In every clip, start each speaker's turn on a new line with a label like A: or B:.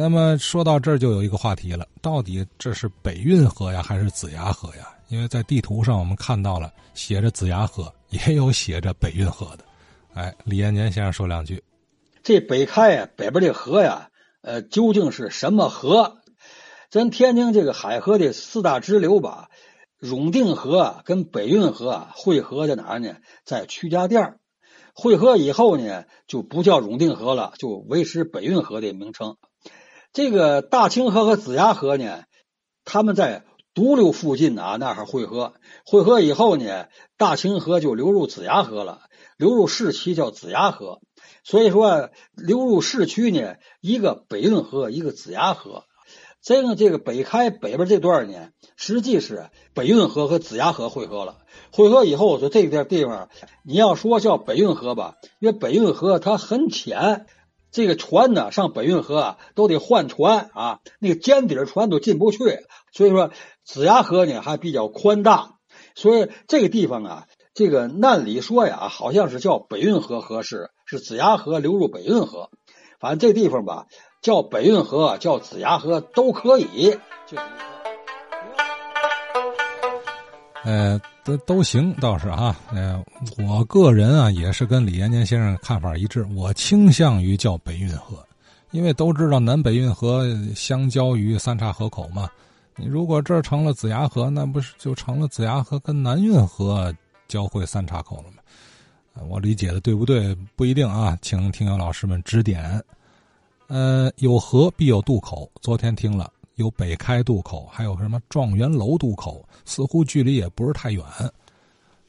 A: 那么说到这儿就有一个话题了，到底这是北运河呀，还是子牙河呀？因为在地图上我们看到了写着子牙河，也有写着北运河的。哎，李延年先生说两句。
B: 这北开呀，北边这河呀，呃，究竟是什么河？咱天津这个海河的四大支流吧，永定河跟北运河汇合在哪儿呢？在曲家店汇合以后呢，就不叫永定河了，就维持北运河的名称。这个大清河和子牙河呢，他们在独流附近啊，那儿汇合。汇合以后呢，大清河就流入子牙河了，流入市区叫子牙河。所以说，流入市区呢，一个北运河，一个子牙河。这个这个北开北边这段呢，实际是北运河和子牙河汇合了。汇合以后，说这个地方，你要说叫北运河吧，因为北运河它很浅。这个船呢，上北运河啊，都得换船啊，那个尖底船都进不去。所以说，子牙河呢还比较宽大，所以这个地方啊，这个按理说呀，好像是叫北运河合适，是子牙河流入北运河。反正这地方吧，叫北运河，叫子牙河都可以。就。
A: 呃，都都行，倒是哈。呃，我个人啊，也是跟李延年先生看法一致，我倾向于叫北运河，因为都知道南北运河相交于三岔河口嘛。你如果这成了子牙河，那不是就成了子牙河跟南运河交汇三岔口了吗？我理解的对不对？不一定啊，请听友老师们指点。呃，有河必有渡口，昨天听了。有北开渡口，还有什么状元楼渡口，似乎距离也不是太远。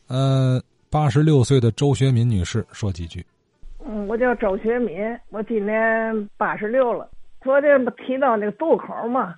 A: 呃，八十六岁的周学敏女士说几句。
C: 嗯，我叫周学敏，我今年八十六了。昨天不提到那个渡口嘛？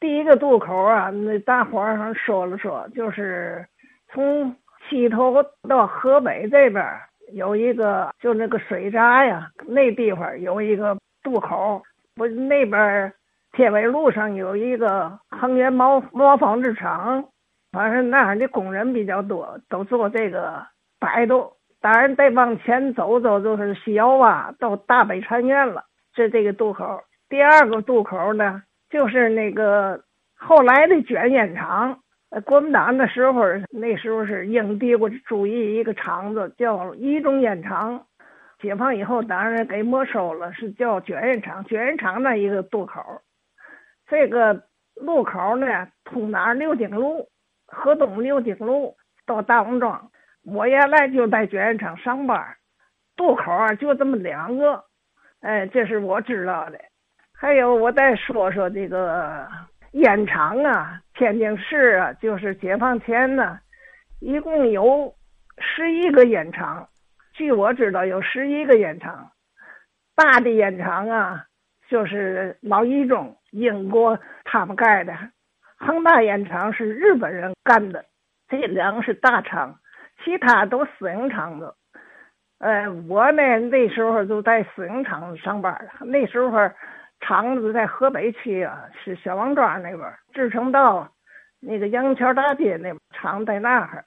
C: 第一个渡口啊，那大伙儿上说了说，就是从西头到河北这边有一个，就那个水闸呀，那地方有一个渡口，不那边。铁纬路上有一个恒源毛毛纺织厂，反正那儿的工人比较多，都做这个摆渡。当然再往前走走就是西窑洼到大北禅院了，这这个渡口。第二个渡口呢，就是那个后来的卷烟厂。呃国民党的时候，那时候是英帝国主义一个厂子，叫一中烟厂。解放以后，当然给没收了，是叫卷烟厂。卷烟厂那一个渡口。这个路口呢，通哪六鼎路，河东六鼎路到大王庄。我原来就在卷烟厂上班，渡口啊就这么两个，哎，这是我知道的。还有，我再说说这个烟厂啊，天津市啊，就是解放前呢，一共有十一个烟厂。据我知道，有十一个烟厂，大的烟厂啊。就是老一中英国他们盖的，恒大烟厂是日本人干的，这两个是大厂，其他都私营厂子。呃，我呢那时候就在私营厂子上班了那时候厂子在河北区啊，是小王庄那边，志成道那个杨桥大街那厂在那儿。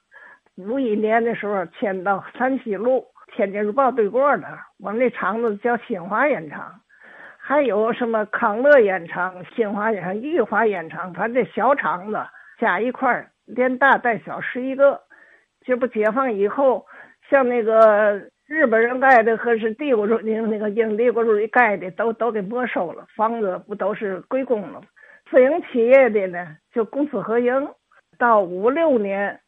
C: 五一年的时候迁到山西路天津日报对过的，我们那厂子叫新华烟厂。还有什么康乐烟厂、新华烟厂、裕华烟厂，反正小厂子加一块，连大带小十一个。这不解放以后，像那个日本人盖的和是帝国主义那个英帝国主义盖的，都都给没收了，房子不都是归公了？私营企业的呢，就公私合营。到五六年，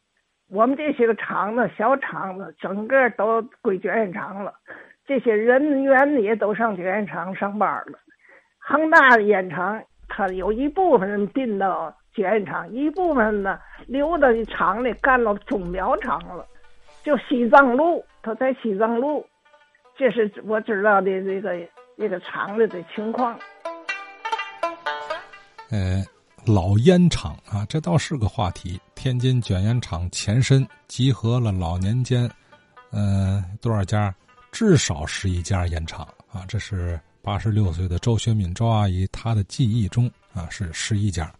C: 我们这些个厂子、小厂子，整个都归卷烟厂了。这些人员也都上卷烟厂上班了。恒大的烟厂，他有一部分人进到卷烟厂，一部分呢留到厂里干了种苗厂了。就西藏路，他在西藏路，这是我知道的这个这个厂里的情况。
A: 呃，老烟厂啊，这倒是个话题。天津卷烟厂前身集合了老年间，呃，多少家？至少十一家烟厂啊，这是八十六岁的周学敏周阿姨她的记忆中啊是十一家，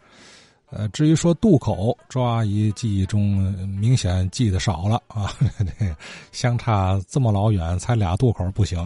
A: 呃，至于说渡口，周阿姨记忆中明显记得少了啊，相差这么老远，才俩渡口不行，